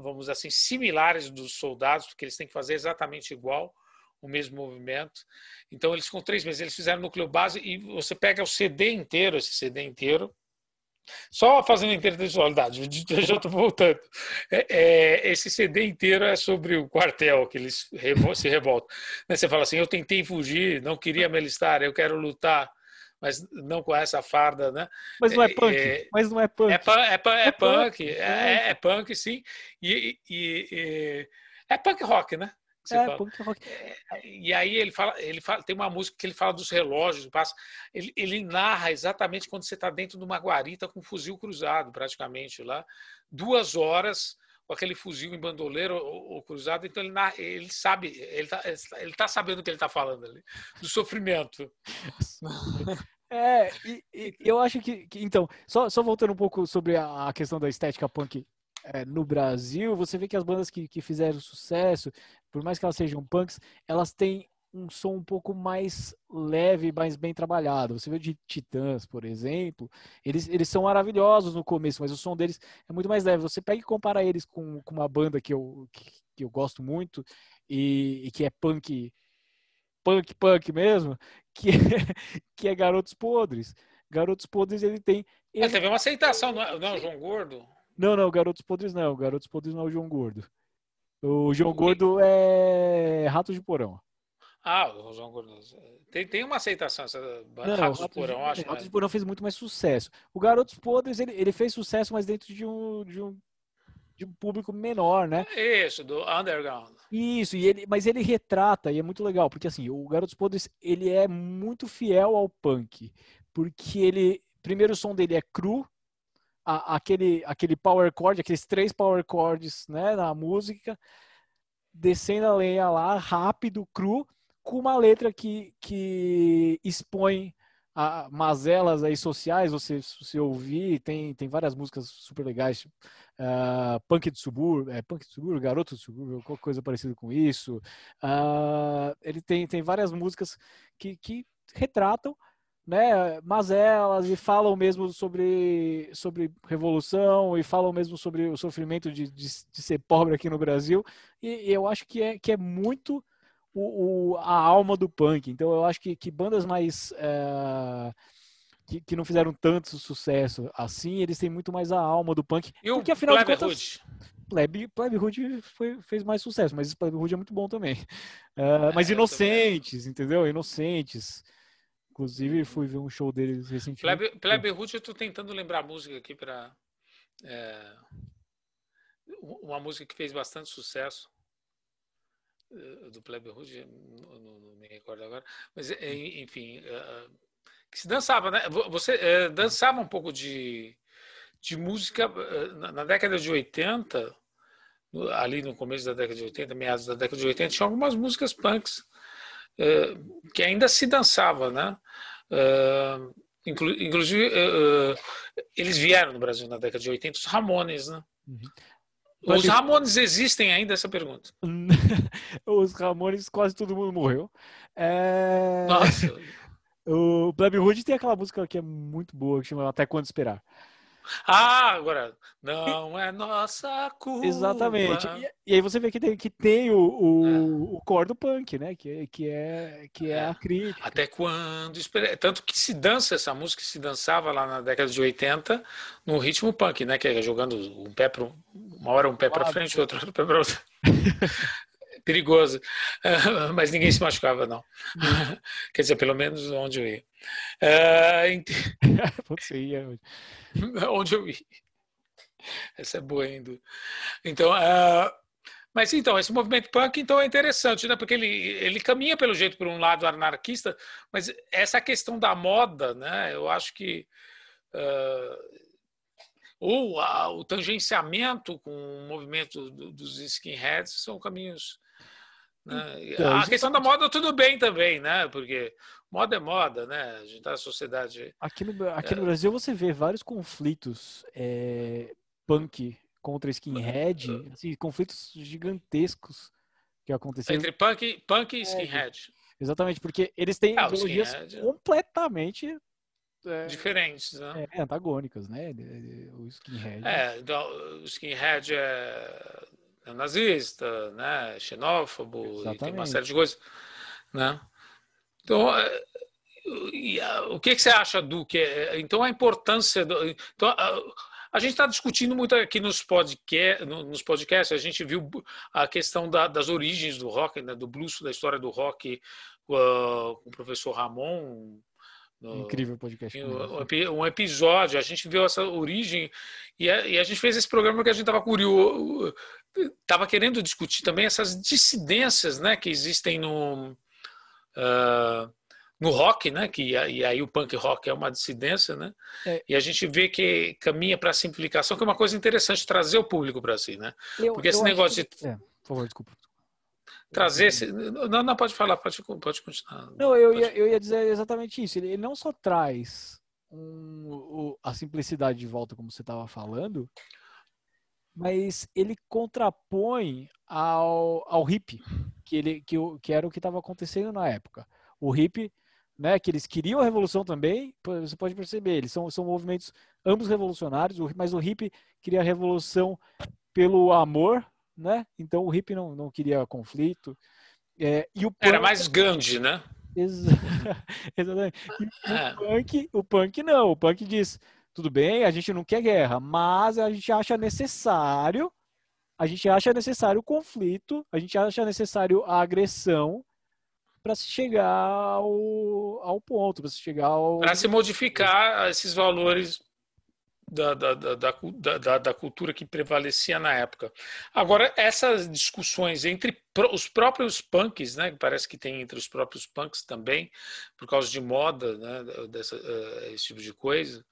[SPEAKER 2] vamos assim, similares dos soldados, porque eles têm que fazer exatamente igual o mesmo movimento. Então, eles com três meses, eles fizeram núcleo base e você pega o CD inteiro, esse CD inteiro, só fazendo intertextualidade, já estou voltando. É, é, esse CD inteiro é sobre o quartel, que eles se revoltam. Né, você fala assim: eu tentei fugir, não queria me alistar, eu quero lutar mas não com essa farda, né?
[SPEAKER 1] Mas não é, é punk. É,
[SPEAKER 2] mas
[SPEAKER 1] não é punk.
[SPEAKER 2] É, é, é, é punk, é, é, punk, sim. E, e, e, é punk rock, né?
[SPEAKER 1] É, punk rock.
[SPEAKER 2] E aí ele fala, ele fala, tem uma música que ele fala dos relógios, passa, ele, ele narra exatamente quando você está dentro de uma guarita com um fuzil cruzado, praticamente lá, duas horas com aquele fuzil em bandoleiro ou, cruzado, então ele, ele sabe, ele está ele tá sabendo o que ele está falando ali, do sofrimento.
[SPEAKER 1] É, e, e, eu acho que, que, então, só, só voltando um pouco sobre a, a questão da estética punk é, no Brasil, você vê que as bandas que, que fizeram sucesso, por mais que elas sejam punks, elas têm um som um pouco mais leve, mais bem trabalhado. Você vê de Titãs, por exemplo, eles, eles são maravilhosos no começo, mas o som deles é muito mais leve. Você pega e compara eles com, com uma banda que eu, que, que eu gosto muito e, e, que é punk, punk, punk mesmo, que é, que é Garotos Podres. Garotos Podres, ele tem...
[SPEAKER 2] Ele... É, teve uma aceitação, não é, não é o João Gordo?
[SPEAKER 1] Não, não, Garotos Podres não. Garotos Podres não é o João Gordo. O João Gordo é Ratos de Porão.
[SPEAKER 2] Ah, o Gordoso. Tem, tem uma aceitação essa. Não, Ratos, Ratos de Porão, acho.
[SPEAKER 1] Ratos de Porão fez muito mais sucesso. O Garotos Podres, ele, ele fez sucesso, mas dentro de um, de um, de um público menor, né?
[SPEAKER 2] Isso, do underground.
[SPEAKER 1] Isso, e ele, mas ele retrata, e é muito legal, porque assim, o Garotos Podres, ele é muito fiel ao punk, porque ele, primeiro o som dele é cru, a, aquele, aquele power chord, aqueles três power chords, né, na música, descendo a lenha lá, rápido, cru, com uma letra que, que expõe a mazelas aí sociais, você, você ouvir, tem, tem várias músicas super legais, uh, Punk de Subúrbio, é, Punk de Subúrbio, Garoto de Subúrbio, qualquer coisa parecida com isso. Uh, ele tem, tem várias músicas que, que retratam né, mazelas e falam mesmo sobre, sobre revolução e falam mesmo sobre o sofrimento de, de, de ser pobre aqui no Brasil. E, e eu acho que é, que é muito o, o, a alma do punk. Então eu acho que, que bandas mais. É, que, que, não fizeram tanto sucesso assim, eles têm muito mais a alma do punk.
[SPEAKER 2] E porque afinal Plebe de contas.
[SPEAKER 1] Plebe, Plebe Hood foi, fez mais sucesso, mas Plebe Hood é muito bom também. Uh, mas é, inocentes, entendeu? Inocentes. Inclusive, fui ver um show deles recentemente.
[SPEAKER 2] Plebe, Plebe Hood, eu tô tentando lembrar a música aqui para. É, uma música que fez bastante sucesso. Eh, do Plebe Rouge, não, não, me recordo agora, mas eh, enfim, uh, que se dançava, né? Você dançava um pouco de, de música na, década de 80, ali no começo da década de 80, meados da década de 80, tinha algumas músicas punks que ainda se dançava, né? Inclu, inclusive, eles vieram no Brasil na década de 80, os Ramones, né? Uhum. Os Ramones existem ainda? Essa pergunta.
[SPEAKER 1] Os Ramones, quase todo mundo morreu. É...
[SPEAKER 2] Nossa.
[SPEAKER 1] o Plebe Hood tem aquela música que é muito boa, que chama Até Quando Esperar.
[SPEAKER 2] Ah, agora, não é nossa culpa.
[SPEAKER 1] Exatamente. E, e, aí você vê que tem, que tem o, o, é. o core do punk, né? Que, que, é, que é, é a crítica.
[SPEAKER 2] Até quando? Tanto que se dança essa música, se dançava lá na década de 80 no ritmo punk, né? Que é jogando um pé para uma hora um pé para frente, outro pé para outro. Perigoso. Mas ninguém se machucava, não. Quer dizer, pelo menos onde eu ia.
[SPEAKER 1] Uh, Putz, ia.
[SPEAKER 2] onde eu ia. Essa é boa ainda. Então, uh, mas então, esse movimento punk então é interessante, né? Porque ele, ele caminha pelo jeito por um lado anarquista, mas essa questão da moda, né? Eu acho que uh, ou a, o tangenciamento com o movimento do, dos skinheads são caminhos. Né? Então, a questão da moda tudo bem também, né? Porque moda é moda, né? A gente tá na sociedade.
[SPEAKER 1] Aqui no, aqui no é... Brasil você vê vários conflitos é, punk contra skinhead, uh, assim, conflitos gigantescos que aconteceram.
[SPEAKER 2] Entre punk, punk e é, skinhead.
[SPEAKER 1] É, exatamente, porque eles têm ah, ideologias completamente
[SPEAKER 2] é, diferentes, né?
[SPEAKER 1] É, antagônicas, né? O skinhead.
[SPEAKER 2] É, então, o skinhead é, é nazista, né? Xenófobo, tem uma série de coisas, né? Então, é, o que, que você acha do que? Então, a importância do, então, a gente está discutindo muito aqui nos, podcast, nos podcasts, a gente viu a questão da, das origens do rock, né, do blues, da história do rock uh, com o professor Ramon.
[SPEAKER 1] No, Incrível podcast.
[SPEAKER 2] Um, um, episódio, a gente viu essa origem e a, e a gente fez esse programa porque a gente estava curioso, estava querendo discutir também essas dissidências né, que existem no. Uh, no rock, né? Que e aí o punk rock é uma dissidência, né? É. E a gente vê que caminha para a simplificação, que é uma coisa interessante trazer o público para si, né? Eu, Porque esse negócio que...
[SPEAKER 1] de é, por favor, desculpa.
[SPEAKER 2] Trazer esse... não, não pode falar, pode, pode continuar.
[SPEAKER 1] Não, eu, pode... Ia, eu ia dizer exatamente isso. Ele não só traz um, o, a simplicidade de volta, como você estava falando, mas ele contrapõe ao, ao hip, que, ele, que, que era o que estava acontecendo na época. O hip né, que eles queriam a revolução também, você pode perceber, eles são, são movimentos ambos revolucionários, mas o hippie queria a revolução pelo amor, né? Então o hippie não, não queria conflito. É, e o
[SPEAKER 2] punk... Era mais Gandhi, né?
[SPEAKER 1] Exatamente. E é. o, punk, o punk não, o punk diz, tudo bem, a gente não quer guerra, mas a gente acha necessário, a gente acha necessário o conflito, a gente acha necessário a agressão, para se chegar ao, ao ponto, para se chegar ao.
[SPEAKER 2] Para se modificar esses valores da, da, da, da, cultura que prevalecia na época. Agora, essas discussões entre os próprios punks, né, parece que tem entre os próprios punks também, por causa de moda, né, dessa, uh, esse tipo de coisa,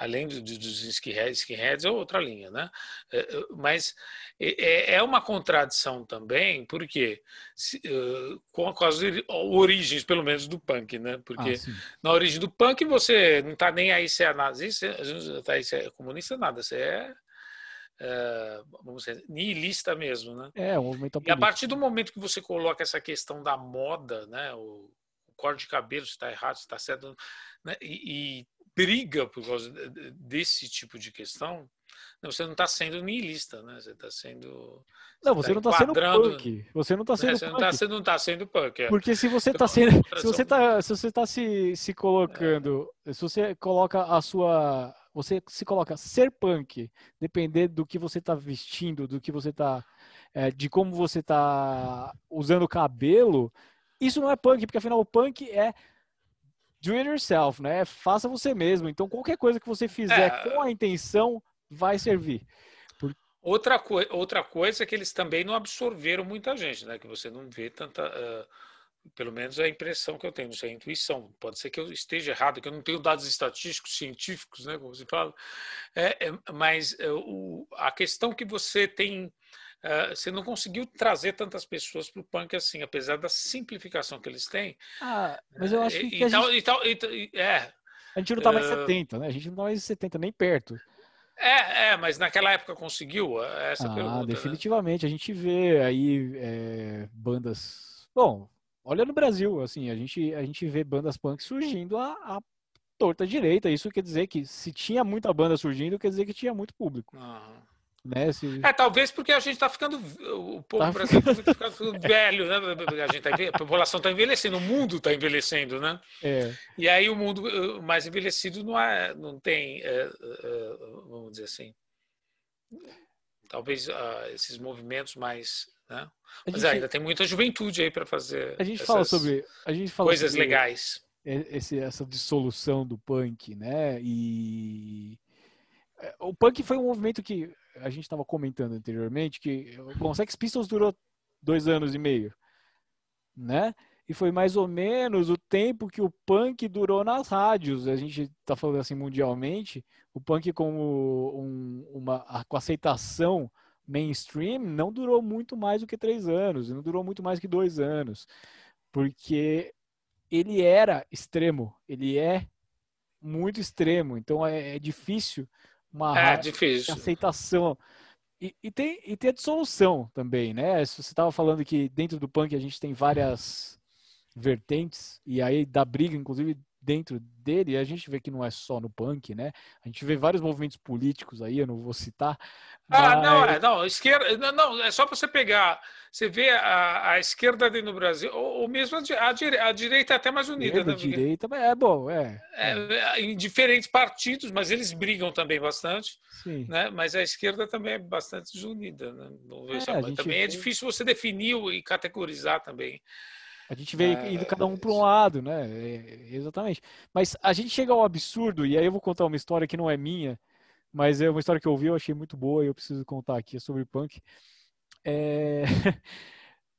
[SPEAKER 2] além do, dos skinheads, skinheads é outra linha, né? É, é, mas é, é, uma contradição também, porque com, com, as origens, pelo menos, do punk, né? Porque ah, na origem do punk você não está nem aí se é nazista, não está aí se é comunista, nada, você é Uh, vamos dizer, nihilista mesmo, né?
[SPEAKER 1] É, o movimento
[SPEAKER 2] E a partir do momento que você coloca essa questão da moda, né? O, o corte de cabelo, se está errado, se está certo, né? e, e, briga por causa desse tipo de questão, você não está sendo niilista, né? Você está sendo.
[SPEAKER 1] Não, você, tá não está sendo punk. Você não está sendo
[SPEAKER 2] é, você
[SPEAKER 1] punk.
[SPEAKER 2] Não tá, não está sendo punk. É.
[SPEAKER 1] Porque se você está sendo. Se você está se, você tá se, se colocando. É. Se você coloca a sua. Você se coloca ser punk, depender do que você está vestindo, do que você está. É, de como você está usando o cabelo, isso não é punk, porque afinal o punk é do it yourself, né? Faça você mesmo. Então, qualquer coisa que você fizer é... com a intenção vai servir.
[SPEAKER 2] Por... Outra, co outra coisa é que eles também não absorveram muita gente, né? Que você não vê tanta. Uh, pelo menos é a impressão que eu tenho, isso é a intuição. Pode ser que eu esteja errado, que eu não tenho dados estatísticos, científicos, né? Como se fala. É, é mas uh, o, a questão que você tem Uh, você não conseguiu trazer tantas pessoas para o punk assim, apesar da simplificação que eles têm.
[SPEAKER 1] Ah, mas eu acho que. E, a,
[SPEAKER 2] tal,
[SPEAKER 1] gente...
[SPEAKER 2] e, tal, e, é,
[SPEAKER 1] a gente não está mais uh, 70, né? A gente não está mais 70, nem perto.
[SPEAKER 2] É, é, mas naquela época conseguiu essa
[SPEAKER 1] ah,
[SPEAKER 2] pergunta.
[SPEAKER 1] Né? Definitivamente, né? a gente vê aí é, bandas. Bom, olha no Brasil, assim, a gente, a gente vê bandas punk surgindo a, a torta direita. Isso quer dizer que se tinha muita banda surgindo, quer dizer que tinha muito público. Uhum. Né? Se...
[SPEAKER 2] É, talvez porque a gente está ficando. O povo tá brasileiro está ficando velho, né? A, gente tá, a população está envelhecendo, o mundo está envelhecendo, né?
[SPEAKER 1] É.
[SPEAKER 2] E aí o mundo uh, mais envelhecido não, é, não tem, é, é, vamos dizer assim. Talvez uh, esses movimentos mais. Né? Mas gente, ainda tem muita juventude aí para fazer.
[SPEAKER 1] A gente fala sobre. A gente fala
[SPEAKER 2] coisas
[SPEAKER 1] sobre
[SPEAKER 2] legais.
[SPEAKER 1] Esse, essa dissolução do punk, né? E. O punk foi um movimento que a gente estava comentando anteriormente que o Sex Pistols durou dois anos e meio, né? e foi mais ou menos o tempo que o punk durou nas rádios. A gente está falando assim mundialmente, o punk como um, uma com aceitação mainstream não durou muito mais do que três anos, não durou muito mais que dois anos, porque ele era extremo, ele é muito extremo, então é, é difícil uma
[SPEAKER 2] é, difícil.
[SPEAKER 1] aceitação. E, e, tem, e tem a dissolução também, né? Você estava falando que dentro do punk a gente tem várias vertentes, e aí da briga, inclusive, dentro dele, a gente vê que não é só no punk, né? A gente vê vários movimentos políticos aí, eu não vou citar.
[SPEAKER 2] Ah, mas... não, é, não, esquerda, não, é só para você pegar, você vê a, a esquerda dentro do Brasil, ou, ou mesmo a, a, a, direita é até mais unida.
[SPEAKER 1] Né? A direita é bom, é,
[SPEAKER 2] é, é. Em diferentes partidos, mas eles brigam também bastante, Sim. né? Mas a esquerda também é bastante desunida, né? É, também é difícil você definir e categorizar também.
[SPEAKER 1] A gente vê é, indo cada um para um lado, né? É, exatamente. Mas a gente chega ao absurdo, e aí eu vou contar uma história que não é minha, mas é uma história que eu ouvi, eu achei muito boa e eu preciso contar aqui é sobre punk. É...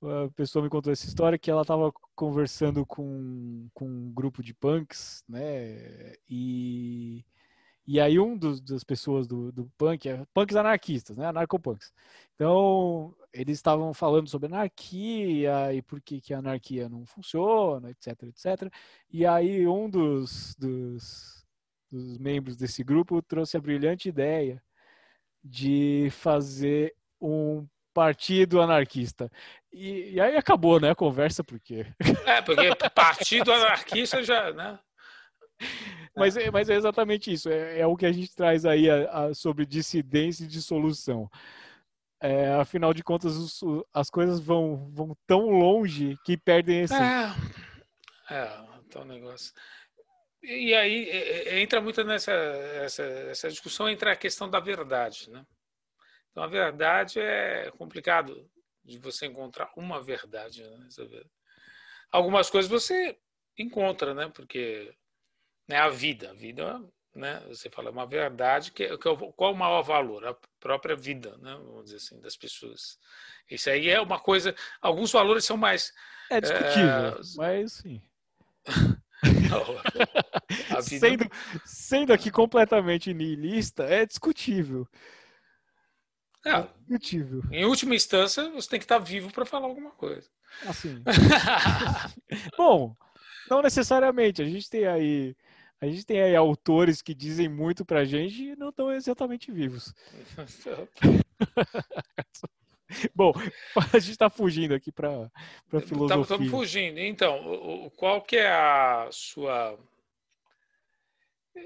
[SPEAKER 1] a pessoa me contou essa história que ela estava conversando com, com um grupo de punks, né? E e aí um dos, das pessoas do, do punk, é punks anarquistas, né? Anarcopunks. Então, eles estavam falando sobre anarquia e por que, que a anarquia não funciona, etc, etc. E aí um dos, dos, dos membros desse grupo trouxe a brilhante ideia de fazer um partido anarquista. E, e, aí acabou, né, a conversa, porque...
[SPEAKER 2] É, porque partido anarquista já, né?
[SPEAKER 1] Mas, é, mas é exatamente isso. É, é o que a gente traz aí a, a, sobre dissidência e dissolução. É, afinal de contas, os, as coisas vão, vão tão longe que perdem esse.
[SPEAKER 2] É, é então negócio. E aí é, é, entra muito nessa essa, essa discussão entre a questão da verdade, né? Então a verdade é complicado de você encontrar uma verdade, né? Algumas coisas você encontra, né? Porque né, a vida. A vida, né, você fala, é uma verdade, que, que, é qual o maior valor? A própria vida, né, vamos dizer assim, das pessoas. Isso aí é uma coisa, alguns valores são mais...
[SPEAKER 1] É discutível, é, mas sim. Não, vida... sendo, sendo aqui completamente niilista, é discutível.
[SPEAKER 2] É, é discutível. Em última instância, você tem que estar vivo para falar alguma coisa.
[SPEAKER 1] Assim. Bom, não necessariamente. A gente tem aí a gente tem aí autores que dizem muito pra gente e não estão exatamente vivos. Bom, a gente está fugindo aqui para para filosofia.
[SPEAKER 2] Estamos fugindo. Então, qual que é a sua...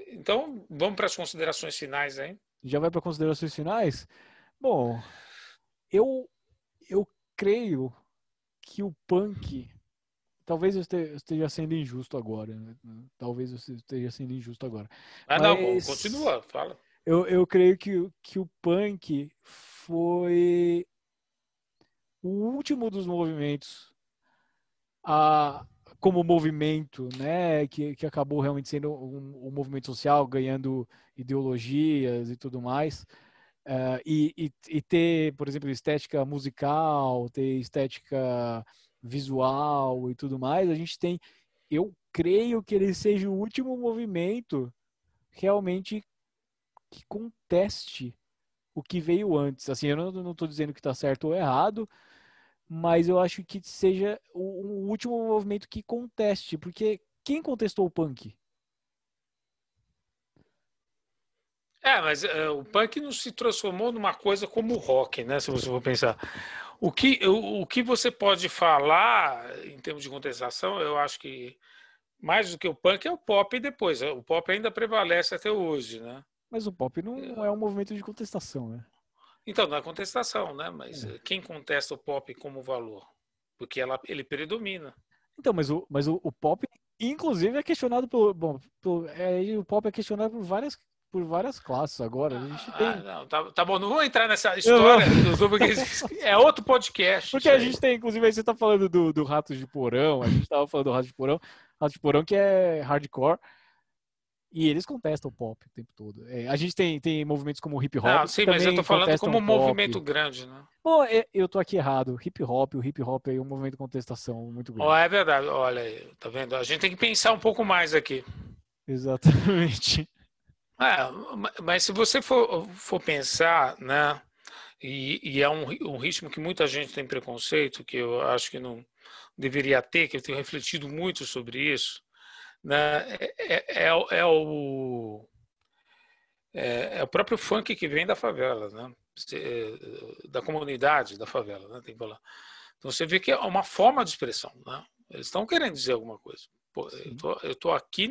[SPEAKER 2] Então, vamos para as considerações finais aí.
[SPEAKER 1] Já vai para considerações finais? Bom, eu, eu creio que o punk Talvez eu esteja sendo injusto agora. Né? Talvez eu esteja sendo injusto agora.
[SPEAKER 2] Ah, não, continua, fala.
[SPEAKER 1] Eu, eu creio que, que o punk foi o último dos movimentos a, como movimento, né, que, que acabou realmente sendo um, um movimento social, ganhando ideologias e tudo mais. Uh, e, e, e, ter, por exemplo, estética musical, ter estética visual e tudo mais, a gente tem, eu creio que ele seja o último movimento realmente que conteste o que veio antes. Assim, eu não estou dizendo que está certo ou errado, mas eu acho que seja o, o, último movimento que conteste, porque quem contestou o punk?
[SPEAKER 2] É, mas uh, o punk não se transformou numa coisa como o rock, né? Se você for pensar. O que, o, o que você pode falar em termos de contestação, eu acho que mais do que o punk é o pop depois. O pop ainda prevalece até hoje, né?
[SPEAKER 1] Mas o pop não é um movimento de contestação, né?
[SPEAKER 2] Então, não é contestação, né? Mas é. quem contesta o pop como valor? Porque ela, ele predomina.
[SPEAKER 1] Então, mas o, mas o, o pop, inclusive, é questionado por. Bom, por, é, o pop é questionado por várias por várias classes agora. A gente tem...
[SPEAKER 2] Ah, não, tá, tá, bom, não vou entrar nessa história, porque é outro podcast.
[SPEAKER 1] Porque a gente tem, inclusive, aí você tá falando do, do Ratos de Porão, a gente tava falando do Ratos de Porão, Ratos de Porão que é hardcore. E eles contestam o pop o tempo todo. É, a gente tem, tem movimentos como o hip hop.
[SPEAKER 2] Não, sim, mas eu tô falando como um movimento grande, né?
[SPEAKER 1] Bom, é, eu tô aqui errado. Hip hop, o hip hop é um movimento de contestação muito grande.
[SPEAKER 2] Oh, é verdade, olha aí, tá vendo? A gente tem que pensar um pouco mais aqui.
[SPEAKER 1] Exatamente.
[SPEAKER 2] É, mas se você for, for pensar, né? E, e é um, um ritmo que muita gente tem preconceito, que eu acho que não deveria ter, que eu tenho refletido muito sobre isso né, é, é, é, é, o, é, é, o próprio funk que vem da favela, né, é, da comunidade da favela, né, tem que falar. Então você vê que é uma forma de expressão, né? Eles estão querendo dizer alguma coisa. Pô, eu tô, eu tô aqui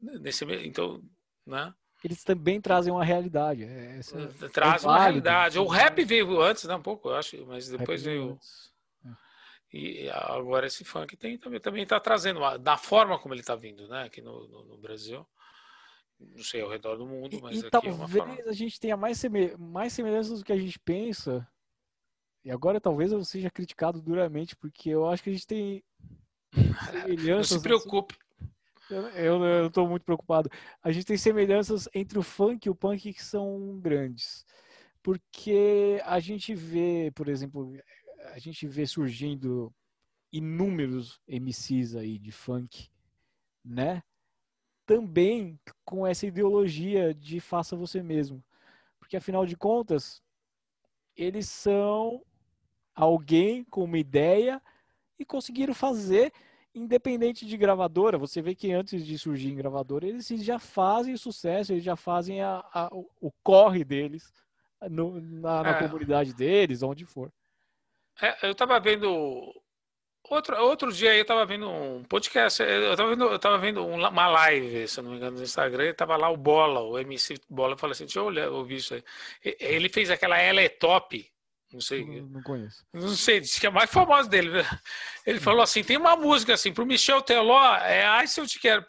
[SPEAKER 2] nesse, então, né?
[SPEAKER 1] Eles também trazem uma realidade.
[SPEAKER 2] Essa, trazem uma realidade. O rap veio antes, né, um pouco, eu acho, mas depois veio. Antes. E agora esse funk tem também também está trazendo da forma como ele está vindo, né? Aqui no, no, no, Brasil, não sei ao redor do mundo, mas
[SPEAKER 1] e, e talvez é a gente tenha mais, seme... mais semelhanças do que a gente pensa. E agora talvez eu seja criticado duramente porque eu acho que a gente tem
[SPEAKER 2] semelhanças. Não se preocupe.
[SPEAKER 1] Assim, eu estou muito preocupado. A gente tem semelhanças entre o funk e o punk que são grandes. Porque a gente vê, por exemplo, a gente vê surgindo inúmeros MCs aí de funk, né? Também com essa ideologia de faça você mesmo. Porque afinal de contas, eles são alguém com uma ideia e conseguiram fazer independente de gravadora. Você vê que antes de surgir em gravadora, eles já fazem o sucesso, eles já fazem a, a, o corre deles no, na, na é. comunidade deles, onde for.
[SPEAKER 2] É, eu estava vendo. Outro, outro dia aí eu estava vendo um podcast, eu estava vendo, eu tava vendo uma live, se eu não me engano, no Instagram, e tava lá o Bola, o MC Bola, falou assim, deixa eu olhar, ouvir isso aí. Ele fez aquela Ela é Top, não sei.
[SPEAKER 1] Não, não conheço.
[SPEAKER 2] Não sei, disse que é a mais famosa dele. Ele falou assim, tem uma música assim, pro Michel Teló, é Ai Se Eu Te Quero.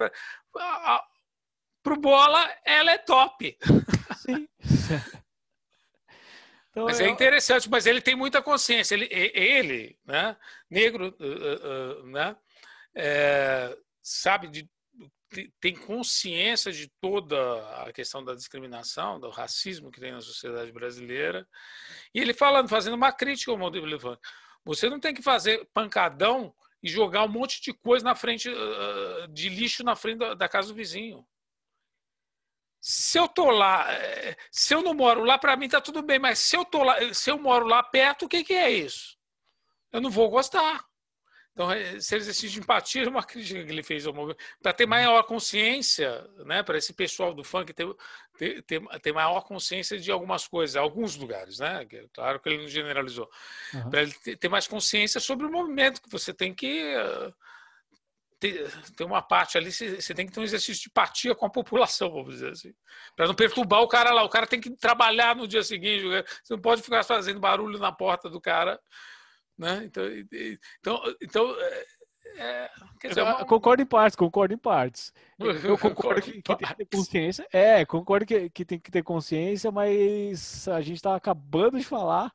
[SPEAKER 2] Pro Bola, ela é top. Sim. Então, mas é interessante, mas ele tem muita consciência. Ele, ele né, negro, uh, uh, né, é, sabe, de, tem consciência de toda a questão da discriminação, do racismo que tem na sociedade brasileira. E ele falando, fazendo uma crítica ao modelo Levante. Você não tem que fazer pancadão e jogar um monte de coisa na frente, de lixo na frente da, casa do vizinho se eu tô lá, eh, se eu não moro lá, para mim tá tudo bem, mas se eu tô lá, se eu moro lá perto, o que, que é isso? Eu não vou gostar. Então, eh, esse exercício de empatia é uma crítica que ele fez ao movimento, para ter maior consciência, né, para esse pessoal do funk ter, ter, ter, ter, maior consciência de algumas coisas, alguns lugares, né? Claro que ele não generalizou. Uhum. Para ele ter, ter mais consciência sobre o movimento que você tem que. Uh, tem uma parte ali, você tem que ter um exercício de empatia com a população, vamos dizer assim. Para não perturbar o cara lá. O cara tem que trabalhar no dia seguinte. Você não pode ficar fazendo barulho na porta do cara. Né? Então, então, então é,
[SPEAKER 1] é dizer, uma... Concordo em partes, concordo em partes. Eu concordo que, que, tem que ter consciência. É, concordo que, que tem que ter consciência, mas a gente está acabando de falar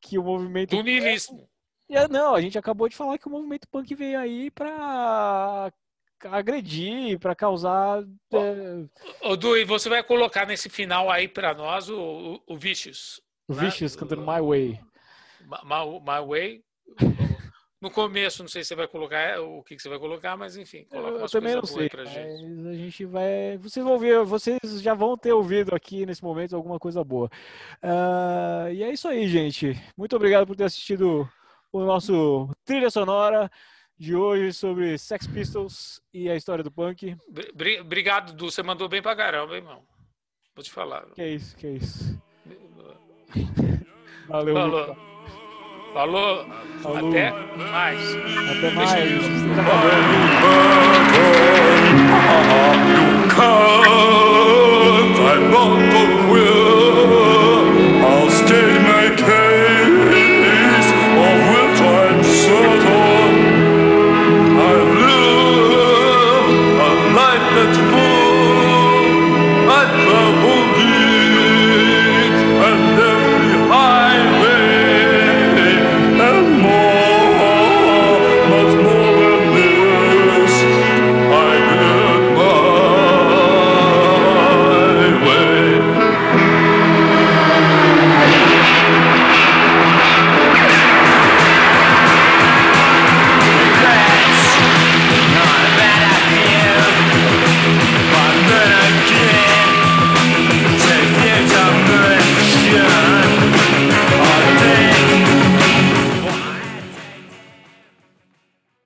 [SPEAKER 1] que o movimento.
[SPEAKER 2] Do niilismo.
[SPEAKER 1] É, não, a gente acabou de falar que o movimento punk veio aí para agredir, para causar.
[SPEAKER 2] É... Ô, Du, e você vai colocar nesse final aí para nós o, o, o Vicious.
[SPEAKER 1] O né? Vicious cantando My Way.
[SPEAKER 2] My, My Way. No começo, não sei se você vai colocar o que, que você vai colocar, mas enfim,
[SPEAKER 1] coloca eu, eu também não sei, pra gente. A gente vai. Vocês vão ver, vocês já vão ter ouvido aqui nesse momento alguma coisa boa. Uh, e é isso aí, gente. Muito obrigado por ter assistido o nosso trilha sonora de hoje sobre Sex Pistols e a história do punk.
[SPEAKER 2] Obrigado, Du. Você mandou bem pra caramba, hein, irmão. Vou te falar.
[SPEAKER 1] Que é isso, que é isso.
[SPEAKER 2] Valeu. Falou. Falou. Falou. Até mais.
[SPEAKER 1] Até mais. Tá